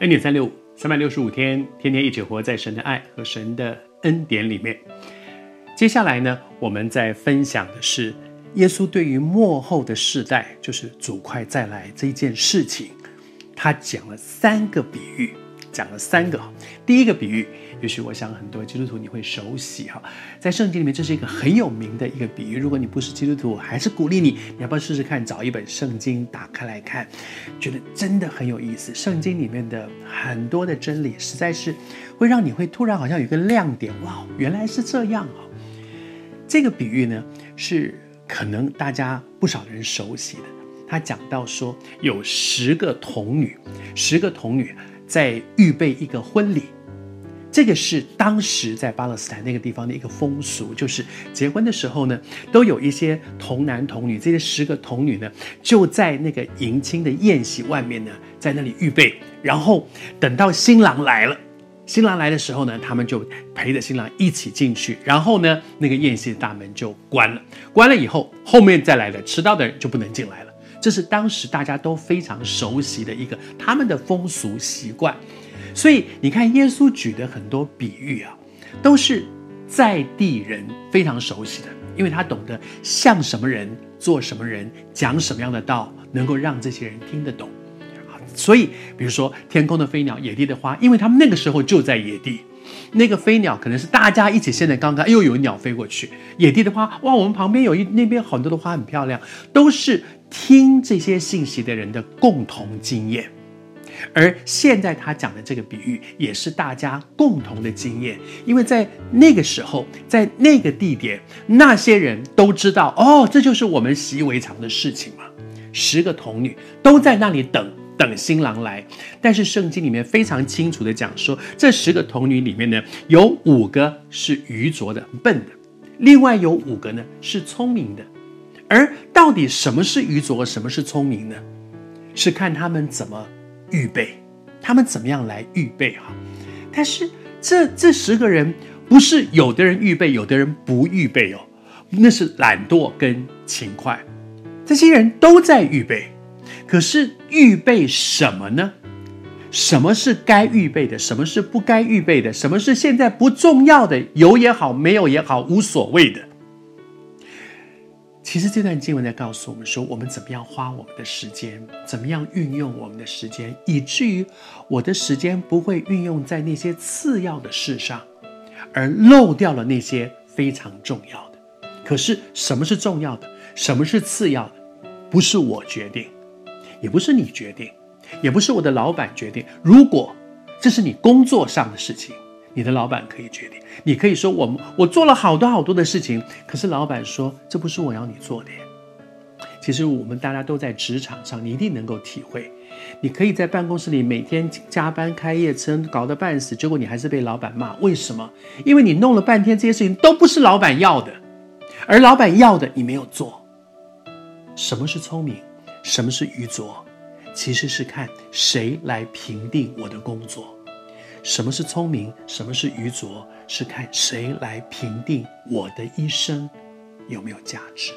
恩典三六五，三百六十五天，天天一起活在神的爱和神的恩典里面。接下来呢，我们在分享的是耶稣对于末后的世代，就是主快再来这一件事情，他讲了三个比喻。讲了三个，第一个比喻，也许我想很多基督徒你会熟悉哈，在圣经里面这是一个很有名的一个比喻。如果你不是基督徒，还是鼓励你，你要不要试试看找一本圣经打开来看，觉得真的很有意思。圣经里面的很多的真理，实在是会让你会突然好像有一个亮点，哇，原来是这样啊！这个比喻呢，是可能大家不少人熟悉的。他讲到说，有十个童女，十个童女。在预备一个婚礼，这个是当时在巴勒斯坦那个地方的一个风俗，就是结婚的时候呢，都有一些童男童女，这些十个童女呢，就在那个迎亲的宴席外面呢，在那里预备，然后等到新郎来了，新郎来的时候呢，他们就陪着新郎一起进去，然后呢，那个宴席的大门就关了，关了以后，后面再来的迟到的人就不能进来了。这是当时大家都非常熟悉的一个他们的风俗习惯，所以你看耶稣举的很多比喻啊，都是在地人非常熟悉的，因为他懂得像什么人做什么人，讲什么样的道，能够让这些人听得懂啊。所以比如说天空的飞鸟，野地的花，因为他们那个时候就在野地，那个飞鸟可能是大家一起现在刚刚又有鸟飞过去，野地的花，哇，我们旁边有一那边很多的花很漂亮，都是。听这些信息的人的共同经验，而现在他讲的这个比喻也是大家共同的经验，因为在那个时候，在那个地点，那些人都知道，哦，这就是我们习以为常的事情嘛。十个童女都在那里等等新郎来，但是圣经里面非常清楚的讲说，这十个童女里面呢，有五个是愚拙的、笨的，另外有五个呢是聪明的。而到底什么是愚拙，什么是聪明呢？是看他们怎么预备，他们怎么样来预备哈。但是这这十个人不是有的人预备，有的人不预备哦，那是懒惰跟勤快。这些人都在预备，可是预备什么呢？什么是该预备的？什么是不该预备的？什么是现在不重要的？有也好，没有也好，无所谓的。其实这段经文在告诉我们说，我们怎么样花我们的时间，怎么样运用我们的时间，以至于我的时间不会运用在那些次要的事上，而漏掉了那些非常重要的。可是什么是重要的，什么是次要的，不是我决定，也不是你决定，也不是我的老板决定。如果这是你工作上的事情，你的老板可以决定，你可以说我我做了好多好多的事情，可是老板说这不是我要你做的。其实我们大家都在职场上，你一定能够体会。你可以在办公室里每天加班开夜车，搞得半死，结果你还是被老板骂。为什么？因为你弄了半天这些事情都不是老板要的，而老板要的你没有做。什么是聪明？什么是愚拙？其实是看谁来评定我的工作。什么是聪明？什么是愚拙？是看谁来评定我的一生有没有价值？